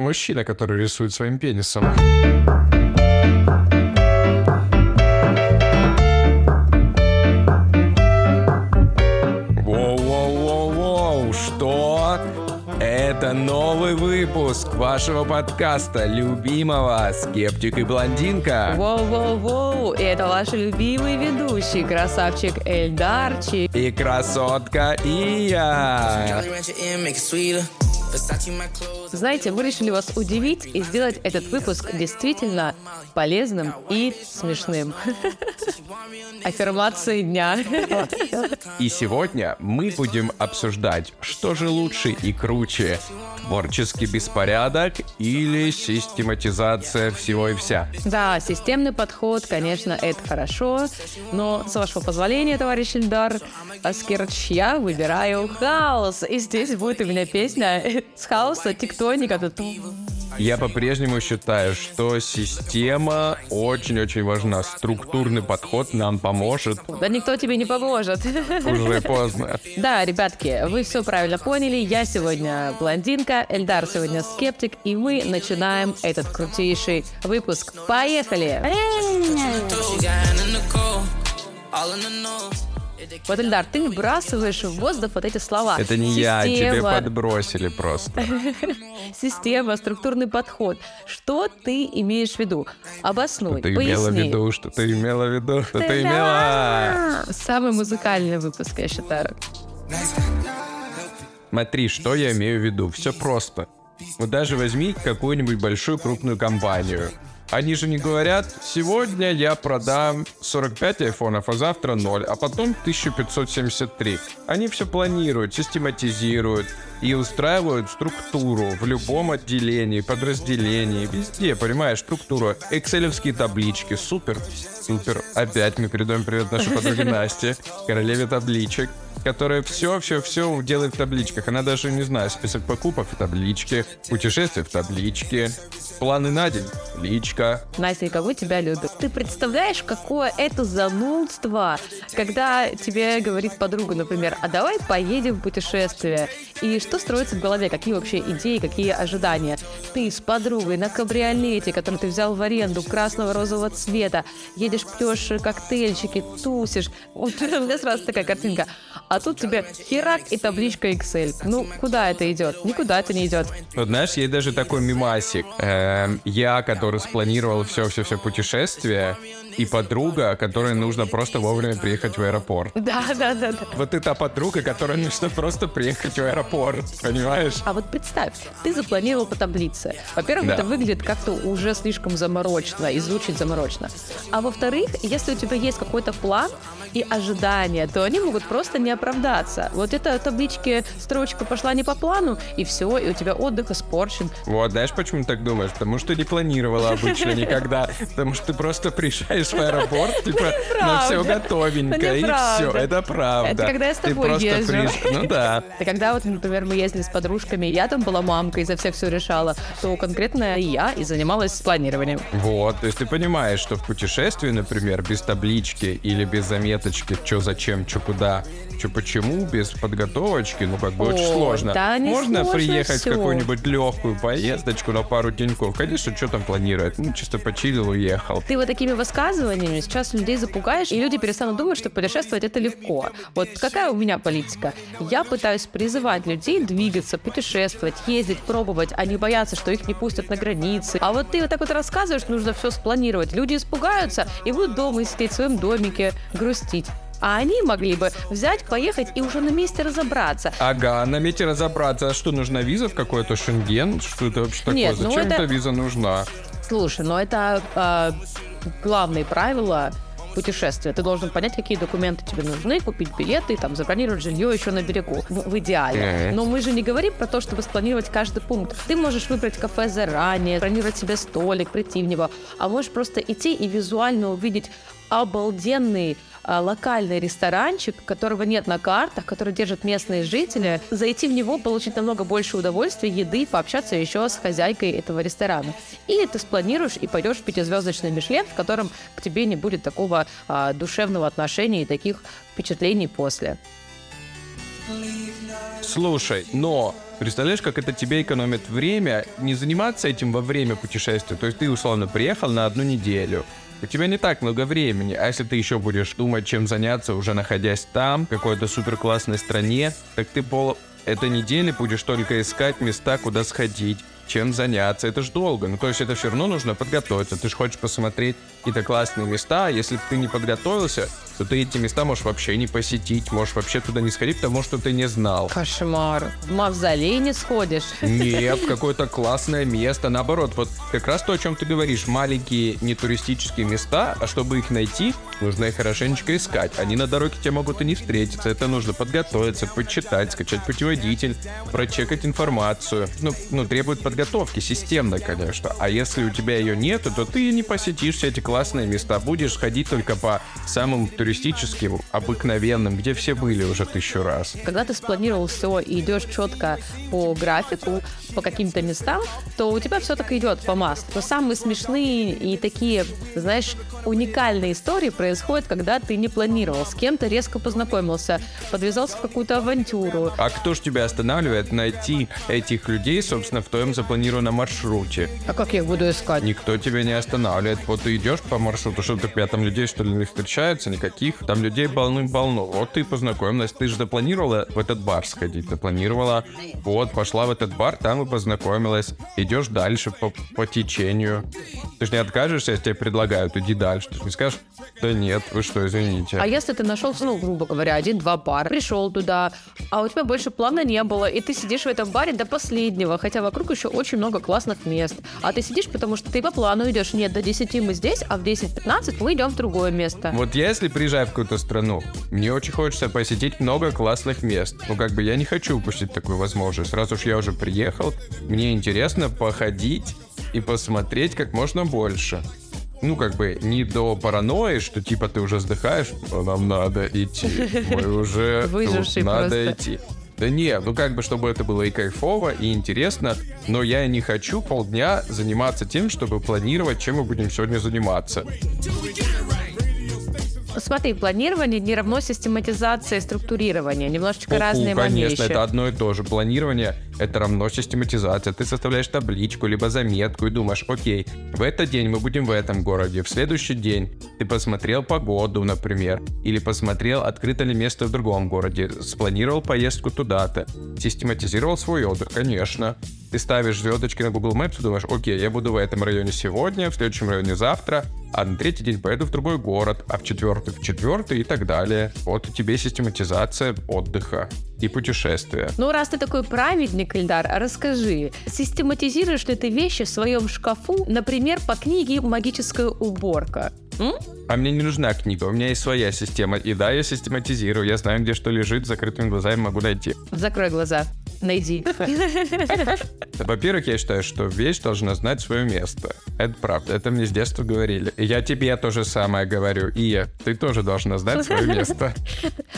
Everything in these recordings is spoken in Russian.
Мужчина, который рисует своим пенисом. Воу-воу-воу-воу, что? Это новый выпуск вашего подкаста любимого «Скептик и блондинка». Воу-воу-воу, и это ваши любимые ведущие, красавчик Эльдарчик. И красотка Ия. Знаете, мы решили вас удивить и сделать этот выпуск действительно полезным и смешным. Аффирмации дня. И сегодня мы будем обсуждать, что же лучше и круче. Творческий беспорядок или систематизация всего и вся. Да, системный подход, конечно, это хорошо, но, с вашего позволения, товарищ Ильдар Аскерч, я выбираю хаос. И здесь будет у меня песня с хаоса тектоника. Тут Я по-прежнему считаю, что система очень-очень важна. Структурный подход нам поможет. Да никто тебе не поможет. Уже поздно. Да, ребятки, вы все правильно поняли. Я сегодня блондинка, Эльдар сегодня скептик, и мы начинаем этот крутейший выпуск. Поехали! Вот, Эльдар, ты выбрасываешь в воздух вот эти слова. Это не я, тебе Система, подбросили просто. Система, структурный подход. Что ты имеешь в виду? Обоснуй, Ты имела в поясни. виду, что ты имела в виду, что ты имела. Самый музыкальный выпуск, я считаю. Смотри, что я имею в виду. Все просто. Вот даже возьми какую-нибудь большую крупную компанию. Они же не говорят, сегодня я продам 45 айфонов, а завтра 0, а потом 1573. Они все планируют, систематизируют и устраивают структуру в любом отделении, подразделении, везде, понимаешь, структуру. Экселевские таблички, супер, супер. Опять мы передаем привет нашей подруге Насте, королеве табличек которая все-все-все делает в табличках. Она даже, не знаю, список покупок в табличке, путешествия в табличке, планы на день, табличка. Настя, кого тебя любят? Ты представляешь, какое это занудство, когда тебе говорит подруга, например, а давай поедем в путешествие. И что строится в голове, какие вообще идеи, какие ожидания. Ты с подругой на кабриолете, который ты взял в аренду, красного розового цвета, едешь, пьешь коктейльчики, тусишь. Вот у меня сразу такая картинка. А тут тебе херак и табличка Excel. Ну, куда это идет? Никуда это не идет. Вот знаешь, есть даже такой мимасик. Эм, я, который спланировал все-все-все путешествие, и подруга, которой нужно просто вовремя приехать в аэропорт. Да, да, да, да. Вот ты та подруга, которой нужно просто приехать в аэропорт, понимаешь? А вот представь, ты запланировал по таблице. Во-первых, Да. это выглядит как-то уже слишком заморочно и звучит заморочно. А во-вторых, если у тебя есть какой-то план и ожидания, то они могут просто не оправдаться. Вот эта табличке строчка пошла не по плану, и все, и у тебя отдых испорчен. Вот, знаешь, почему так думаешь? Потому что не планировала обычно никогда. Потому что ты просто приезжаешь в аэропорт, типа, на все готовенько, Это и все, это правда. Это когда я с тобой езжу. Ну да. И когда вот, например, мы ездили с подружками, я там была мамкой, за всех все решала, то конкретно я и занималась планированием. Вот, то есть ты понимаешь, что в путешествии, например, без таблички или без заметочки, что зачем, что куда, что почему, без подготовочки, ну как бы очень Ой, сложно. да не Можно сложно приехать всё. в какую-нибудь легкую поездочку на пару деньков. Конечно, что там планировать? Ну, чисто почилил, уехал. Ты вот такими высказываниями сейчас людей запугаешь, и люди перестанут думать, что путешествовать это легко. Вот какая у меня политика? Я пытаюсь призывать людей двигаться, путешествовать, ездить, пробовать, а не бояться, что их не пустят на границы. А вот ты вот так вот рассказываешь, нужно все спланировать. Люди испугаются и будут дома сидеть в своем домике, грустить. А они могли бы взять, поехать и уже на месте разобраться. Ага, на мете разобраться, а что нужна виза в какой-то Шенген? Что это вообще такое? Нет, ну Зачем это- эта виза нужна? Слушай, но это а, главные правила путешествия. Ты должен понять, какие документы тебе нужны, купить билеты, там, забронировать жилье еще на берегу, в, в идеале. Мгм. Но мы же не говорим про то, чтобы спланировать каждый пункт. Ты можешь выбрать кафе заранее, бронировать себе столик, прийти в него, а можешь просто идти и визуально увидеть обалденный локальный ресторанчик, которого нет на картах, который держат местные жители, зайти в него, получить намного больше удовольствия, еды, пообщаться еще с хозяйкой этого ресторана. Или ты спланируешь и пойдешь в пятизвездочный Мишлен, в котором к тебе не будет такого а, душевного отношения и таких впечатлений после. Слушай, но Представляешь, как это тебе экономит время, не заниматься этим во время путешествия. То есть ты, условно, приехал на одну неделю, у тебя не так много времени, а если ты еще будешь думать, чем заняться, уже находясь там, в какой-то супер классной стране, так ты пол этой недели будешь только искать места, куда сходить, чем заняться. Это ж долго. Ну, то есть это все равно нужно подготовиться. Ты же хочешь посмотреть какие-то классные места. А если ты не подготовился, то ты эти места можешь вообще не посетить, можешь вообще туда не сходить, потому что ты не знал. Кошмар. В мавзолей не сходишь. Нет, какое-то классное место. Наоборот, вот как раз то, о чем ты говоришь. Маленькие не туристические места, а чтобы их найти, нужно их хорошенечко искать. Они на дороге тебе могут и не встретиться. Это нужно подготовиться, почитать, скачать путеводитель, прочекать информацию. Ну, ну требует подготовки, системной, конечно. А если у тебя ее нет, то ты не посетишь все эти классные места. Будешь ходить только по самым туристическим, обыкновенным, где все были уже тысячу раз. Когда ты спланировал все и идешь четко по графику, по каким-то местам, то у тебя все так идет по маслу. Но самые смешные и такие, знаешь, уникальные истории происходят, когда ты не планировал, с кем-то резко познакомился, подвязался в какую-то авантюру. А кто ж тебя останавливает найти этих людей, собственно, в твоем запланированном маршруте? А как я их буду искать? Никто тебя не останавливает. Вот ты идешь по маршруту, что ты там людей, что ли, не встречается, никаких. Там людей полным-полно. Вот ты познакомилась, ты же запланировала в этот бар сходить, запланировала, вот, пошла в этот бар, там и познакомилась. Идешь дальше по, по течению. Ты же не откажешься, если тебе предлагают, иди дальше. Ты же не скажешь, да нет, вы что, извините. А если ты нашел, ну, грубо говоря, один-два бара, пришел туда, а у тебя больше плана не было, и ты сидишь в этом баре до последнего, хотя вокруг еще очень много классных мест. А ты сидишь, потому что ты по плану идешь. Нет, до 10 мы здесь, а в 10-15 мы идем в другое место. Вот если приезжаю в какую-то страну, мне очень хочется посетить много классных мест. Ну, как бы я не хочу упустить такую возможность. Раз уж я уже приехал, мне интересно походить и посмотреть как можно больше. Ну, как бы не до паранойи, что типа ты уже вздыхаешь, «А нам надо идти. Мы уже тут надо идти. Да не, ну как бы, чтобы это было и кайфово, и интересно, но я не хочу полдня заниматься тем, чтобы планировать, чем мы будем сегодня заниматься. Смотри, планирование не равно систематизация и структурирование. Немножечко Ку-ку, разные Конечно, вещи. это одно и то же. Планирование — это равно систематизация. Ты составляешь табличку, либо заметку и думаешь, окей, в этот день мы будем в этом городе, в следующий день ты посмотрел погоду, например, или посмотрел, открыто ли место в другом городе, спланировал поездку туда-то, систематизировал свой отдых, конечно. Ты ставишь звездочки на Google Maps и думаешь, окей, я буду в этом районе сегодня, в следующем районе завтра, а на третий день поеду в другой город, а в четвертый в четвертый и так далее. Вот тебе систематизация отдыха и путешествия. Ну, раз ты такой праведник, Ильдар, расскажи, систематизируешь ли ты вещи в своем шкафу, например, по книге «Магическая уборка»? М? А мне не нужна книга, у меня есть своя система. И да, я систематизирую, я знаю, где что лежит, с закрытыми глазами могу найти. Закрой глаза. Найди. Во-первых, я считаю, что вещь должна знать свое место. Это правда, это мне с детства говорили. И я тебе то же самое говорю. И ты тоже должна знать свое место.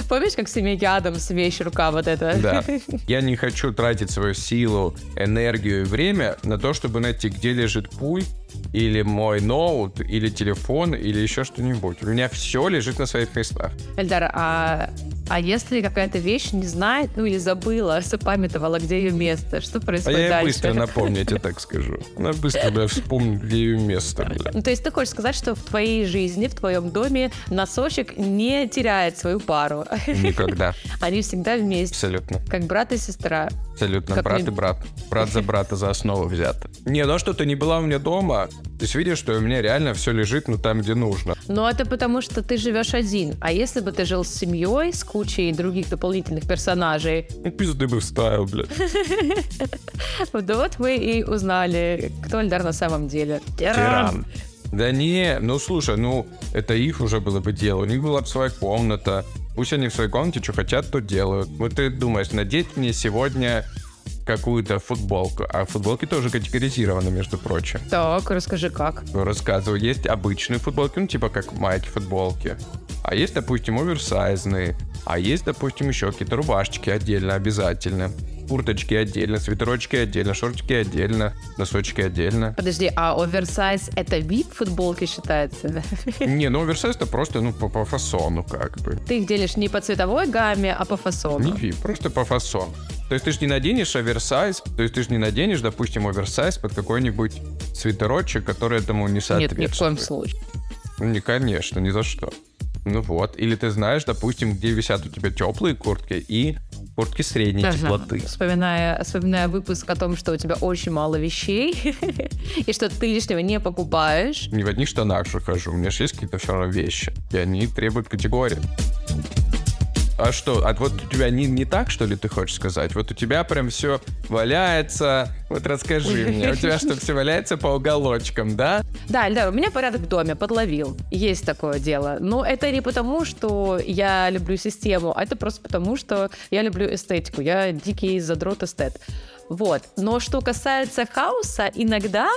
Помнишь, как в семейке Адамс вещь рука вот эта? Да. Я не хочу тратить свою силу, энергию и время на то, чтобы найти, где лежит пульт, или мой ноут, или телефон, или еще что-нибудь. У меня все лежит на своих местах. Эльдар, а, а если какая-то вещь не знает, ну или забыла, запамятовала, где ее место, что А происходит я ей дальше? быстро напомню, я тебе так скажу. Она быстро да, вспомню, где ее место. бля. Ну, то есть ты хочешь сказать, что в твоей жизни, в твоем доме носочек не теряет свою пару. Никогда. Они всегда вместе, Абсолютно. как брат и сестра. Абсолютно. Как брат мне- и брат. Брат за брата за основу взят. Не, ну а что, ты не была у меня дома? Ты же видишь, что у меня реально все лежит, ну там, где нужно. Но это потому, что ты живешь один. А если бы ты жил с семьей, с кучей других дополнительных персонажей, Ну, пизды бы вставил, блядь. вот вот мы и узнали, кто Эльдар на самом деле. Тиран. Да не, ну слушай, ну это их уже было бы дело. У них была бы своя комната. Пусть они в своей комнате что хотят, то делают. Вот ты думаешь, надеть мне сегодня какую-то футболку. А футболки тоже категоризированы, между прочим. Так, расскажи как. Ну, Рассказываю, есть обычные футболки, ну типа как майки футболки. А есть, допустим, оверсайзные. А есть, допустим, еще какие-то рубашечки отдельно обязательно. Курточки отдельно, свитерочки отдельно, шортики отдельно, носочки отдельно. Подожди, а оверсайз это вид футболки считается? Не, ну оверсайз это просто, ну, по, по фасону как бы. Ты их делишь не по цветовой гамме, а по фасону. Не ви, просто по фасону. То есть ты же не наденешь оверсайз, то есть ты же не наденешь, допустим, оверсайз под какой-нибудь свитерочек, который этому не Нет, соответствует. ни в коем случае. Ну, не, конечно, ни за что. Ну вот. Или ты знаешь, допустим, где висят у тебя теплые куртки и куртки средней Ага. теплоты. Вспоминая, вспоминая выпуск о том, что у тебя очень мало вещей, и что ты лишнего не покупаешь. Не в одних штанах же хожу, у меня же есть какие-то все равно вещи, и они требуют категории. А что, а вот у тебя не, не так, что ли, ты хочешь сказать? Вот у тебя прям все валяется. Вот расскажи мне, у тебя что, все валяется по уголочкам, да? Да, Эльдар, у меня порядок в доме, подловил. Есть такое дело. Но это не потому, что я люблю систему, а это просто потому, что я люблю эстетику. Я дикий задрот эстет. Вот. Но что касается хаоса, иногда,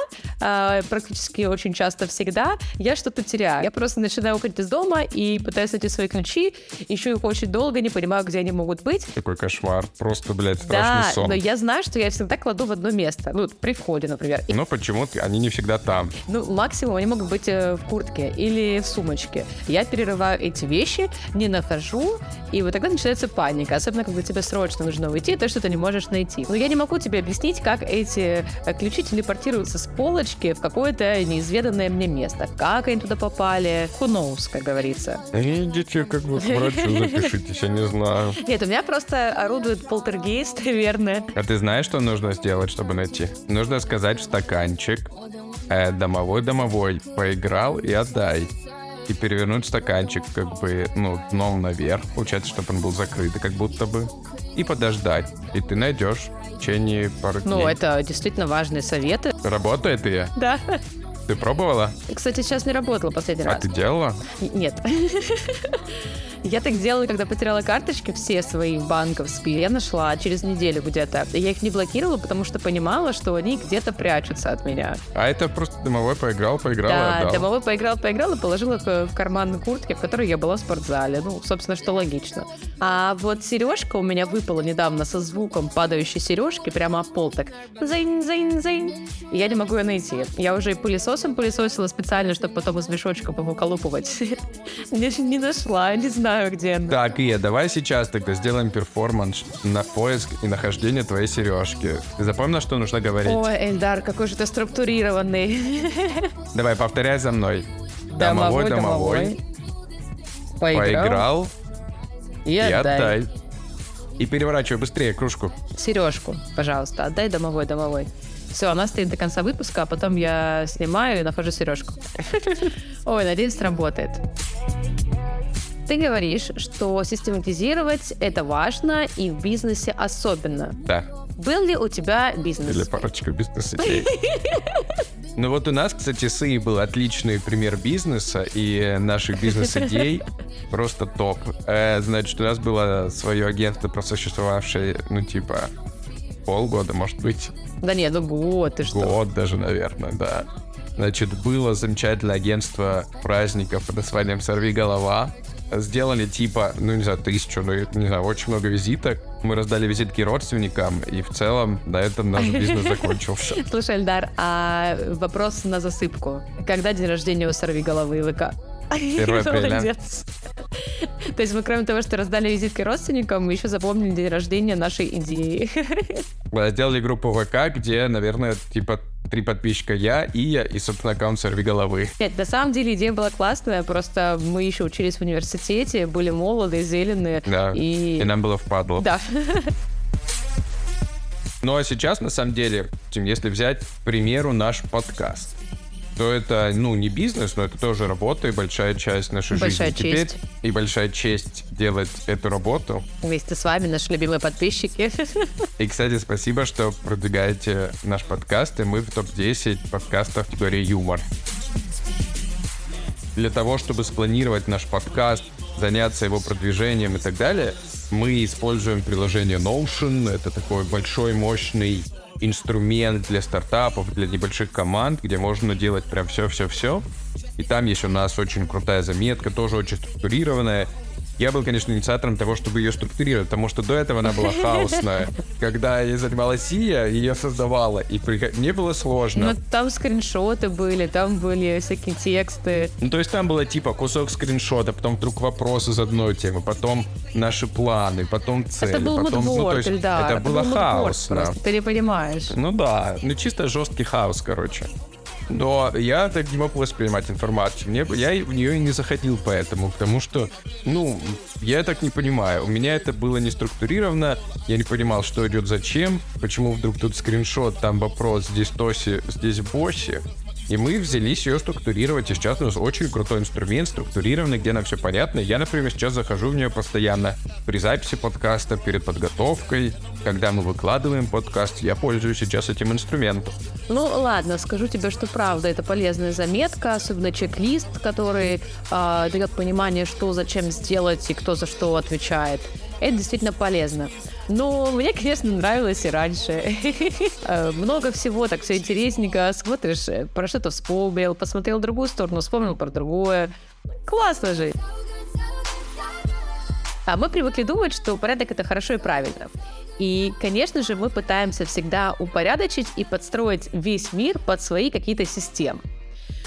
э, практически очень часто всегда, я что-то теряю. Я просто начинаю уходить из дома и пытаюсь найти свои ключи, ищу их очень долго, не понимаю, где они могут быть. Такой кошмар, просто, блядь, страшный Да, сон. но я знаю, что я всегда кладу в одно место. Ну, при входе, например. И Но почему-то они не всегда там. ну, максимум они могут быть э, в куртке или в сумочке. Я перерываю эти вещи, не нахожу, и вот тогда начинается паника. Особенно, когда тебе срочно нужно уйти, то, что ты не можешь найти. Но я не могу тебе объяснить, как эти э, ключи телепортируются с полочки в какое-то неизведанное мне место. Как они туда попали? Who knows, как говорится. Идите как бы к врачу запишитесь, я не знаю. Нет, у меня просто орудует полтергейст, наверное. А ты знаешь, что нужно сделать, чтобы найти? Нужно сказать в стаканчик э, «домовой-домовой, поиграл и отдай». И перевернуть стаканчик как бы, ну, дном наверх, получается, чтобы он был закрыт, как будто бы. И подождать. И ты найдешь в течение пары Ну, дней. это действительно важные советы. Работает и Да. Ты пробовала? Кстати, сейчас не работала последний А раз. ты делала? Нет. Я так делала, когда потеряла карточки все свои банковские. Я нашла через неделю где-то. Я их не блокировала, потому что понимала, что они где-то прячутся от меня. А это просто домовой поиграл, поиграл и да, отдал. домовой поиграл, поиграл и положил их э, в карман куртки, в которой я была в спортзале. Ну, собственно, что логично. А вот сережка у меня выпала недавно со звуком падающей сережки прямо об пол. Так зайн, зайн, зайн. И я не могу ее найти. Я уже и пылесосом пылесосила специально, чтобы потом из мешочка повыколупывать. Не, не нашла, не знаю, где она. Так, Ия, давай сейчас тогда сделаем перформанс на поиск и нахождение твоей сережки. Ты запомнила, что нужно говорить? Ой, Эльдар, какой же ты структурированный. Давай, повторяй за мной. Домовой, домовой, поиграл и и отдай. отдай. И переворачивай быстрее кружку. Сережку, пожалуйста, отдай домовой, домовой. Все, она стоит до конца выпуска, а потом я снимаю и нахожу сережку. Ой, надеюсь, сработает. Ты говоришь, что систематизировать это важно и в бизнесе особенно. Да, Был ли у тебя бизнес? или парочка бизнес-идей. Ну вот у нас, кстати, с Ией был отличный пример бизнеса, и наших бизнес-идей просто топ. Э, Значит, у нас было свое агентство, просуществовавшее, ну, типа, полгода, может быть, Да нет, ну год, ты что? год даже, наверное, да. Значит, было замечательное агентство праздников под названием «Сорви голова». Сделали типа, ну не знаю, тысячу, ну не знаю, очень много визиток. Мы раздали визитки родственникам, и в целом на этом наш бизнес закончился. Слушай, Эльдар, а вопрос на засыпку. Когда день рождения у сорви головы ВК? 1 апреля. Молодец. То есть мы, кроме того, что раздали визитки родственникам, мы еще запомнили день рождения нашей идеи. Мы Сделали группу ВК, где, наверное, типа три подписчика я, Ия и, собственно, аккаунт «Сорви головы». Нет, на самом деле идея была классная, просто мы еще учились в университете, были молодые, зеленые. Да, И... и нам было впадло. Да. Ну а сейчас, на самом деле, если взять, к примеру, наш подкаст, то это, ну, не бизнес, но это тоже работа и большая часть нашей Большая жизни. Теперь честь. и большая честь делать эту работу. Вместе с вами, наши любимые подписчики. И, кстати, спасибо, что продвигаете наш подкаст, и мы в топ-10 подкастов категории юмор. Для того, чтобы спланировать наш подкаст, заняться его продвижением и так далее, мы используем приложение Notion. Это такой большой, мощный инструмент для стартапов, для небольших команд, где можно делать прям все-все-все. И там есть у нас очень крутая заметка, тоже очень структурированная. Я был, конечно, инициатором того, чтобы ее структурировать, потому что до этого она была хаосная. Когда я занималась Сия, ее создавала, и мне было сложно. Ну, там скриншоты были, там были всякие тексты. Ну, то есть там было типа кусок скриншота, потом вдруг вопрос из одной темы, потом наши планы, потом цели. Это был потом, ну, то есть, да, это, это было хаосно. Ты не понимаешь. Ну да, ну чисто жесткий хаос, короче. Но я так не мог воспринимать информацию. Мне, я в нее и не заходил поэтому, потому что, ну, я так не понимаю. У меня это было не структурировано, я не понимал, что идет зачем, почему вдруг тут скриншот, там вопрос, здесь Тоси, здесь Босси. И мы взялись ее структурировать, и сейчас у нас очень крутой инструмент, структурированный, где нам все понятно. Я, например, сейчас захожу в нее постоянно при записи подкаста, перед подготовкой, когда мы выкладываем подкаст, я пользуюсь сейчас этим инструментом. Ну ладно, скажу тебе, что правда, это полезная заметка, особенно чек-лист, который э, дает понимание, что зачем сделать и кто за что отвечает. Это действительно полезно. Но мне, конечно, нравилось и раньше. Э, много всего, так все интересненько. Смотришь, э, про что-то вспомнил, посмотрел другую сторону, вспомнил про другое. Классно же. А мы привыкли думать, что порядок это хорошо и правильно. И, конечно же, мы пытаемся всегда упорядочить и подстроить весь мир под свои какие-то системы.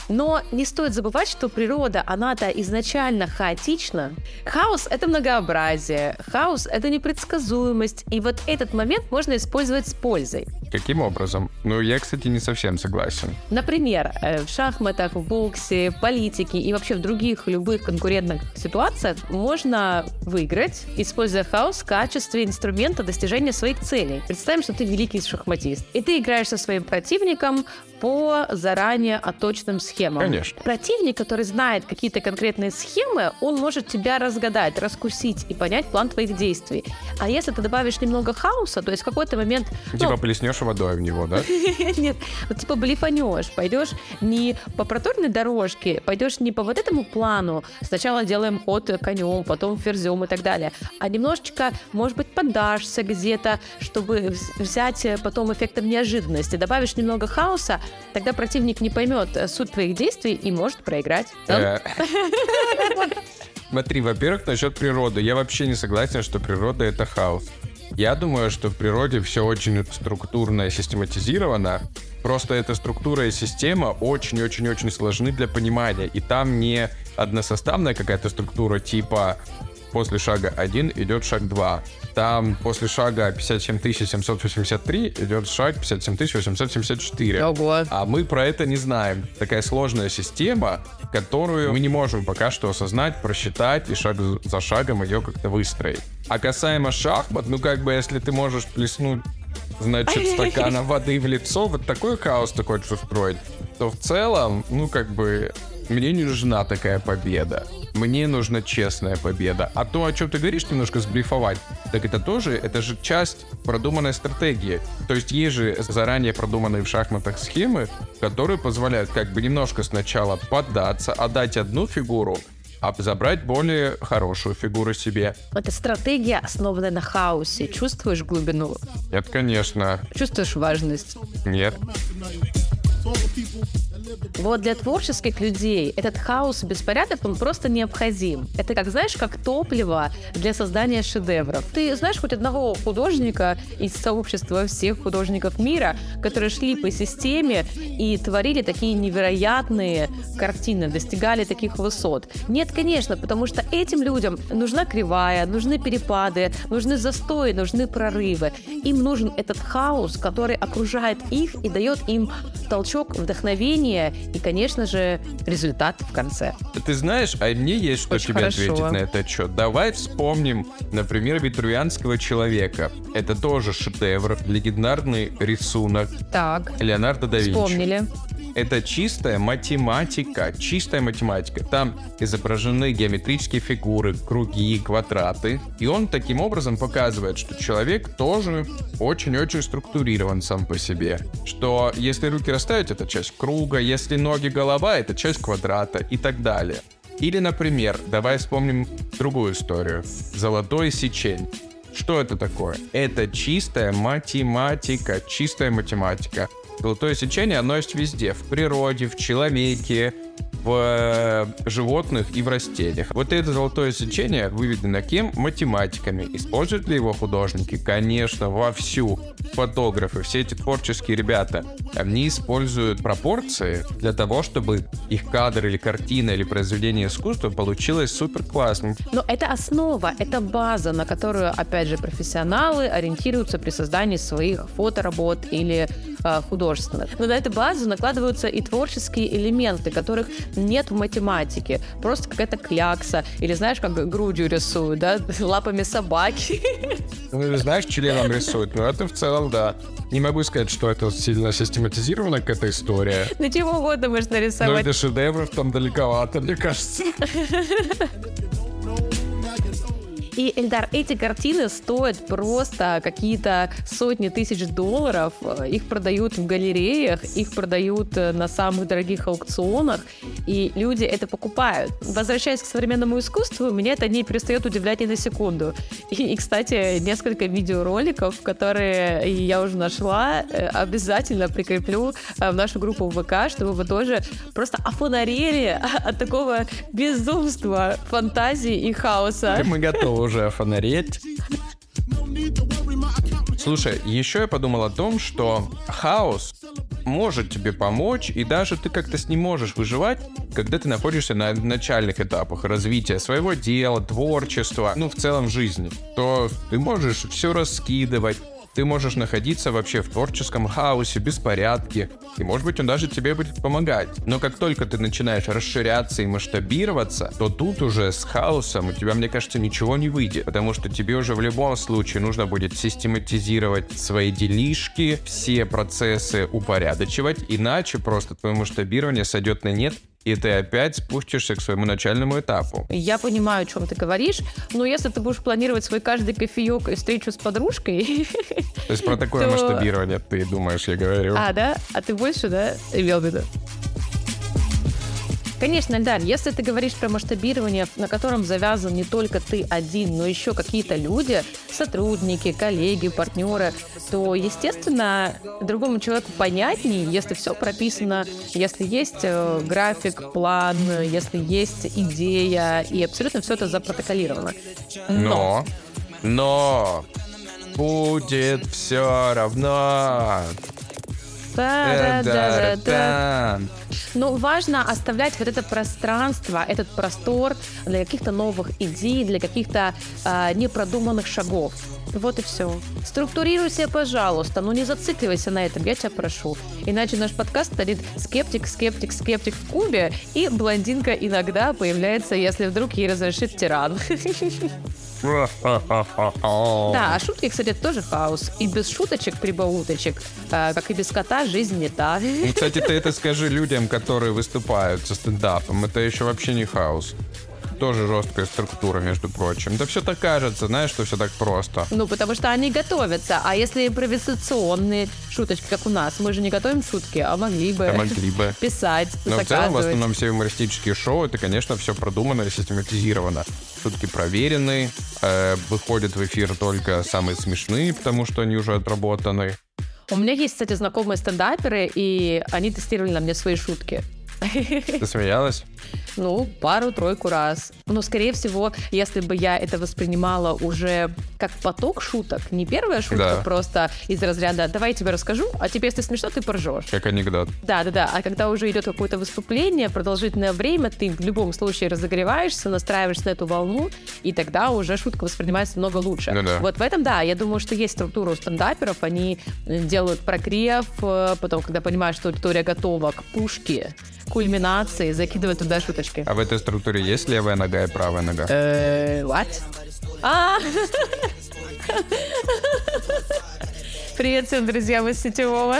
Но не стоит забывать, что природа, она-то изначально хаотична. Хаос — это многообразие, хаос — это непредсказуемость, и вот этот момент можно использовать с пользой. Каким образом? Ну, я, кстати, не совсем согласен. Например, э, в шахматах, в боксе, в политике и вообще в других любых конкурентных ситуациях можно выиграть, используя хаос в качестве инструмента достижения своих целей. Представим, что ты великий шахматист, и ты играешь со своим противником по заранее оточенным схемам. Конечно. Противник, который знает какие-то конкретные схемы, он может тебя разгадать, раскусить и понять план твоих действий. А если ты добавишь немного хаоса, то есть в какой-то момент... Типа ну, плеснешь водой в него, да? Нет, вот типа блифанешь, пойдешь не по проторной дорожке, пойдешь не по вот этому плану, сначала делаем ход конем, потом ферзем и так далее, а немножечко, может быть, подашься где-то, чтобы взять потом эффектом неожиданности, добавишь немного хаоса, тогда противник не поймет суть твоих действий и может проиграть. Э. Смотри, во-первых, насчет природы. Я вообще не согласен, что природа — это хаос. Я думаю, что в природе все очень структурно и систематизировано. Просто эта структура и система очень-очень-очень сложны для понимания. И там не односоставная какая-то структура типа после шага 1 идет шаг 2. Там после шага 57 783 идет шаг 57 874. Ого. А мы про это не знаем. Такая сложная система, которую мы не можем пока что осознать, просчитать и шаг за шагом ее как-то выстроить. А касаемо шахмат, ну как бы если ты можешь плеснуть значит, стакана воды в лицо, вот такой хаос ты хочешь устроить, то в целом, ну как бы, мне не нужна такая победа. Мне нужна честная победа. А то, о чем ты говоришь, немножко сблифовать, так это тоже, это же часть продуманной стратегии. То есть есть же заранее продуманные в шахматах схемы, которые позволяют как бы немножко сначала поддаться, отдать одну фигуру, а забрать более хорошую фигуру себе. Это стратегия, основанная на хаосе. Чувствуешь глубину? Нет, конечно. Чувствуешь важность? Нет. Вот для творческих людей этот хаос и беспорядок, он просто необходим. Это как, знаешь, как топливо для создания шедевров. Ты знаешь хоть одного художника из сообщества всех художников мира, которые шли по системе и творили такие невероятные картины, достигали таких высот? Нет, конечно, потому что этим людям нужна кривая, нужны перепады, нужны застои, нужны прорывы. Им нужен этот хаос, который окружает их и дает им толчок вдохновения и, конечно же, результат в конце. Ты знаешь, а мне есть что Очень тебе хорошо. ответить на этот счет. Давай вспомним, например, Витрувианского человека. Это тоже шедевр, легендарный рисунок. Так. Леонардо да Винчи. Вспомнили это чистая математика, чистая математика. Там изображены геометрические фигуры, круги, квадраты. И он таким образом показывает, что человек тоже очень-очень структурирован сам по себе. Что если руки расставить, это часть круга, если ноги голова, это часть квадрата и так далее. Или, например, давай вспомним другую историю. Золотой сечень. Что это такое? Это чистая математика, чистая математика. Золотое сечение, оно есть везде. В природе, в человеке, в э, животных и в растениях. Вот это золотое сечение выведено кем? Математиками. Используют ли его художники? Конечно, вовсю. Фотографы, все эти творческие ребята, они используют пропорции для того, чтобы их кадр или картина или произведение искусства получилось супер классным. Но это основа, это база, на которую, опять же, профессионалы ориентируются при создании своих фоторабот или э, художественных. Но на эту базу накладываются и творческие элементы, которых нет в математике. Просто какая-то клякса. Или знаешь, как грудью рисуют, да, лапами собаки. Ну, знаешь, членом рисуют. Но это в целом, да. Не могу сказать, что это сильно систематизирована какая-то история. Ну, чего угодно можно рисовать. Но это шедевров там далековато, мне кажется. И, Эльдар, эти картины стоят просто какие-то сотни тысяч долларов. Их продают в галереях, их продают э, на самых дорогих аукционах, и люди это покупают. Возвращаясь к современному искусству, меня это не перестает удивлять ни на секунду. И, и кстати, несколько видеороликов, которые я уже нашла, э, обязательно прикреплю э, в нашу группу ВК, чтобы вы тоже просто офонарели от такого безумства, фантазии и хаоса. Мы готовы уже фонареть. Слушай, еще я подумал о том, что хаос может тебе помочь, и даже ты как-то с ним можешь выживать, когда ты находишься на начальных этапах развития своего дела, творчества, ну, в целом жизни. То ты можешь все раскидывать, ты можешь находиться вообще в творческом хаосе, беспорядке, и может быть он даже тебе будет помогать. Но как только ты начинаешь расширяться и масштабироваться, то тут уже с хаосом у тебя, мне кажется, ничего не выйдет, потому что тебе уже в любом случае нужно будет систематизировать свои делишки, все процессы упорядочивать, иначе просто твое масштабирование сойдет на нет, и ты опять спустишься к своему начальному этапу. Я понимаю, о чем ты говоришь, но если ты будешь планировать свой каждый кофеек и встречу с подружкой... То есть про такое масштабирование ты думаешь, я говорю. А, да? А ты больше, да, имел в виду? Конечно, Эльдар, если ты говоришь про масштабирование, на котором завязан не только ты один, но еще какие-то люди, сотрудники, коллеги, партнеры, то, естественно, другому человеку понятнее, если все прописано, если есть э, график, план, если есть идея, и абсолютно все это запротоколировано. Но, но, но будет все равно. Но важно оставлять вот это пространство, этот простор для каких-то новых идей, для каких-то э, непродуманных шагов. Вот и все. Структурируйся, пожалуйста, но не зацикливайся на этом, я тебя прошу. Иначе наш подкаст станет скептик, скептик, скептик в кубе, и блондинка иногда появляется, если вдруг ей разрешит тиран. Да, а шутки, кстати, тоже хаос. И без шуточек, прибауточек, э, как и без кота, жизнь не та. Ну, кстати, ты это скажи людям, которые выступают со стендапом. Это еще вообще не хаос тоже жесткая структура, между прочим. Да все так кажется, знаешь, что все так просто. Ну, потому что они готовятся. А если импровизационные шуточки, как у нас, мы же не готовим шутки, а могли бы, а могли бы. писать, Но в целом, в основном, все юмористические шоу, это, конечно, все продумано и систематизировано шутки проверены, э, выходят в эфир только самые смешные, потому что они уже отработаны. У меня есть, кстати, знакомые стендаперы, и они тестировали на мне свои шутки. Ты смеялась? Ну, пару-тройку раз. Но, скорее всего, если бы я это воспринимала уже как поток шуток, не первая шутка, да. просто из разряда «давай я тебе расскажу, а тебе, если смешно, ты поржешь». Как анекдот. Да-да-да, а когда уже идет какое-то выступление, продолжительное время, ты в любом случае разогреваешься, настраиваешься на эту волну, и тогда уже шутка воспринимается много лучше. Ну, да. Вот в этом, да, я думаю, что есть структура у стендаперов, они делают прогрев, э, потом, когда понимают, что аудитория готова к пушке, кульминации, закидывают туда шуточки. А в этой структуре есть левая нога и правая нога? Э, what? А! Привет всем, друзья, мы с Сетевого.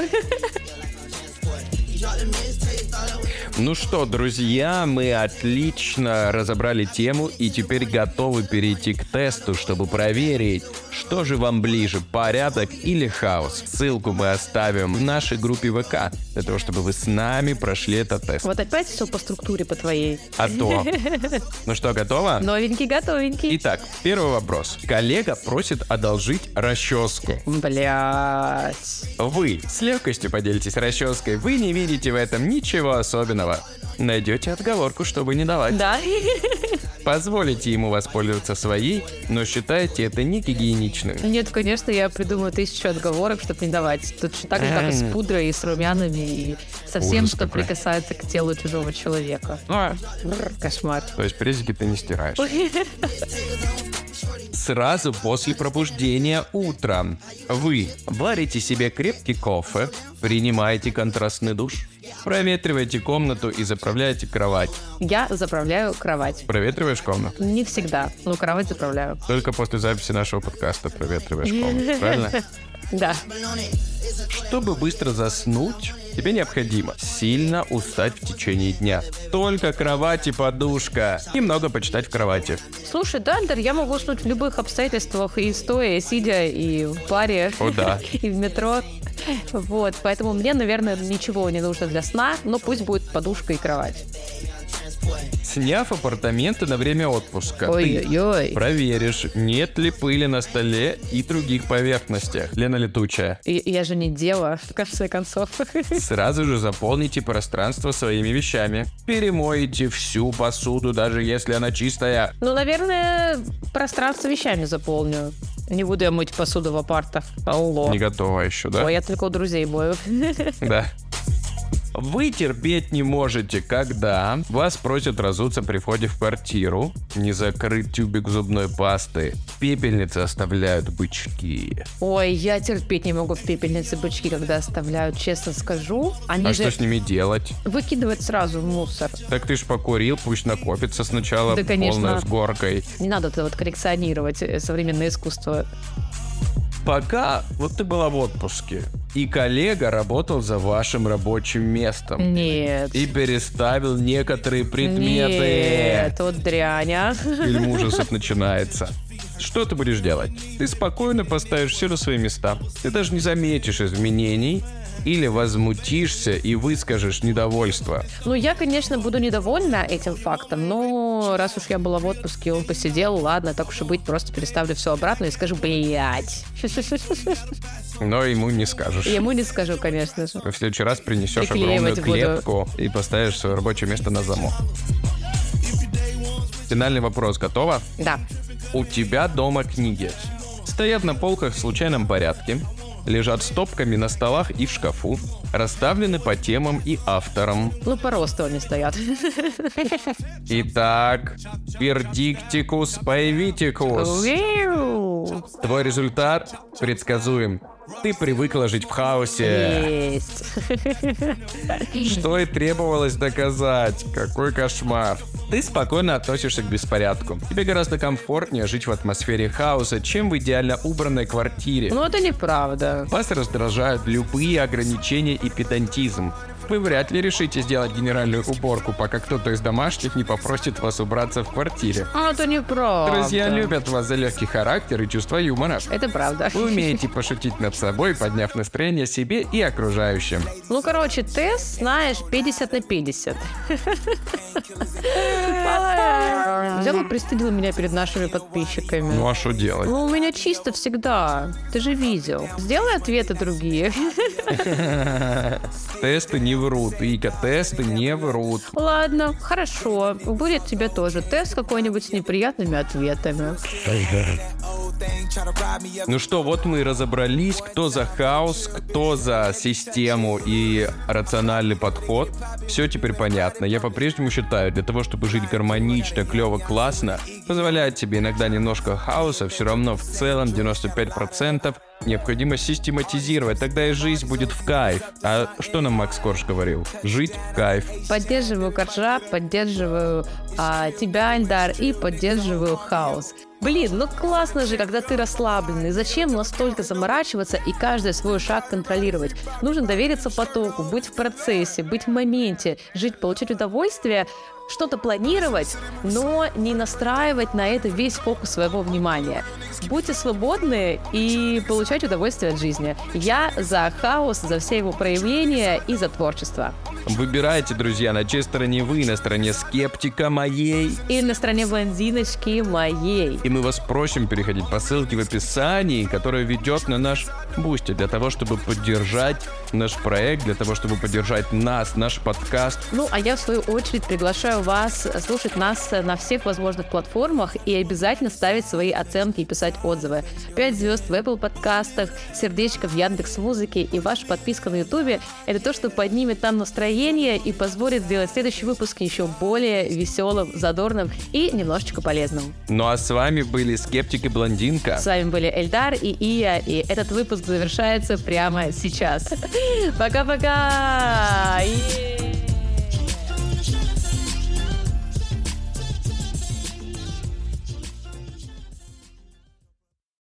Ну что, друзья, мы отлично разобрали тему и теперь готовы перейти к тесту, чтобы проверить, Что же вам ближе, порядок или хаос? Ссылку мы оставим в нашей группе ВК, для того, чтобы вы с нами прошли этот тест. Вот опять все по структуре по твоей. А то. Ну что, готово? Новенький, готовенький. Итак, первый вопрос. Коллега просит одолжить расческу. Блять. Вы с легкостью поделитесь расческой. Вы не видите в этом ничего особенного. Найдете отговорку, чтобы не давать. Да? Позволите ему воспользоваться своей, но считаете это не гигиеничным. Нет, конечно, я придумаю тысячу отговорок, чтобы не давать. Тут же так же, как и с пудрой, и с румянами, и со всем, Ужас что какой. прикасается к телу чужого человека. Бррр, Кошмар. То есть презики ты не стираешь. Сразу после пробуждения утром вы варите себе крепкий кофе, принимаете контрастный душ, проветриваете комнату и заправляете кровать. Я заправляю кровать. Проветриваешь комнату? Не всегда, но кровать заправляю. Только после записи нашего подкаста проветриваешь комнату, правильно? Да. Чтобы быстро заснуть, тебе необходимо сильно устать в течение дня. Только кровать и подушка. Немного почитать в кровати. Слушай, Дандер, я могу уснуть в любых обстоятельствах, и стоя, и сидя, и в паре, О, да. и в метро. Вот, поэтому мне, наверное, ничего не нужно для сна, но пусть будет подушка и кровать. Сняв апартаменты на время отпуска, ты Ой-ой-ой. проверишь, нет ли пыли на столе и других поверхностях. Лена летучая. И- Я же не дева, в конце концов. Сразу же заполните пространство своими вещами. Перемоете всю посуду, даже если она чистая. Ну, наверное, пространство вещами заполню. Не буду я мыть посуду в апартах. Алло. Не готова еще, да? Ой, я только у друзей мою. Да. Вы терпеть не можете, когда вас просят разуться при входе в квартиру, не закрыть тюбик зубной пасты, в пепельнице оставляют бычки. Ой, я терпеть не могу в пепельнице бычки, когда оставляют, честно скажу. Они А же что с ними делать? выкидывать сразу в мусор. Так ты ж покурил, пусть накопится сначала Да, конечно. полная с горкой. Не надо это вот коллекционировать э, современное искусство. Пока вот ты была в отпуске, и коллега работал за вашим рабочим местом. Нет. И переставил некоторые предметы. Нет, вот дрянь, а. Фильм ужасов начинается. Что ты будешь делать? Ты спокойно поставишь все на свои места. Ты даже не заметишь изменений или возмутишься и выскажешь недовольство. Ну, я, конечно, буду недовольна этим фактом, но раз уж я была в отпуске, он посидел, ладно, так уж и быть, просто переставлю все обратно и скажу, блять. Но ему не скажешь. Ему не скажу, конечно же. В следующий раз принесешь огромную буду. клетку и поставишь свое рабочее место на замок. Финальный вопрос готова? Да. У тебя дома книги. Стоят на полках в случайном порядке, лежат стопками на столах и в шкафу, расставлены по темам и авторам. Ну, по росту они стоят. Итак, вердиктикус появитикус. Уиу. Твой результат предсказуем. Ты привыкла жить в хаосе. Есть. Что и требовалось доказать. Какой кошмар. Ты спокойно относишься к беспорядку. Тебе гораздо комфортнее жить в атмосфере хаоса, чем в идеально убранной квартире. Ну, это неправда. Вас раздражают любые ограничения и педантизм. Вы вряд ли решите сделать генеральную уборку, пока кто-то из домашних не попросит вас убраться в квартире. Ну, это неправда. Друзья любят вас за легкий характер и чувство юмора. Это правда. Вы умеете пошутить над собой, подняв настроение себе и окружающим. Ну, короче, тест, знаешь, 50 на 50. Взял и пристыдил меня перед нашими подписчиками. Ну а что делать? Ну, у меня чисто всегда. Ты же видел. Сделай ответы другие. Тесты не врут, Вика, тесты не врут. Ладно, хорошо. Будет тебе тоже тест какой-нибудь с неприятными ответами. Ну что, вот мы и разобрались, кто за хаос, кто за систему и рациональный подход. Все теперь понятно. Я по-прежнему считаю, для того, чтобы жить гармонично, клево, классно, позволяет себе иногда немножко хаоса, все равно в целом 95% необходимо систематизировать, тогда и жизнь будет в кайф. А что нам Макс Корж говорил? Жить в кайф. Поддерживаю Коржа, поддерживаю а, тебя, Альдар, и поддерживаю хаос. Блин, ну классно же, когда ты расслабленный. Зачем настолько заморачиваться и каждый свой шаг контролировать? Нужно довериться потоку, быть в процессе, быть в моменте, жить, получать удовольствие, что-то планировать, но не настраивать на это весь фокус своего внимания. Будьте свободны и получайте удовольствие от жизни. Я за хаос, за все его проявления и за творчество. Выбирайте, друзья, на чьей стороне вы, на стороне скептика моей. И на стороне блондиночки моей. И мы вас просим переходить по ссылке в описании, которая ведет на наш Boosty, для того, чтобы поддержать наш проект, для того, чтобы поддержать нас, наш подкаст. Ну, а я, в свою очередь, приглашаю вас слушать нас на всех возможных платформах и обязательно ставить свои оценки и писать отзывы. 5 звезд в Apple подкастах, сердечко в Яндекс Музыке и ваша подписка на Ютубе — это то, что поднимет нам настроение и позволит сделать следующий выпуск еще более веселым, задорным и немножечко полезным. Ну а с вами были Скептик и Блондинка. С вами были Эльдар и Ия, и этот выпуск завершается прямо сейчас. Пока-пока! Yeah!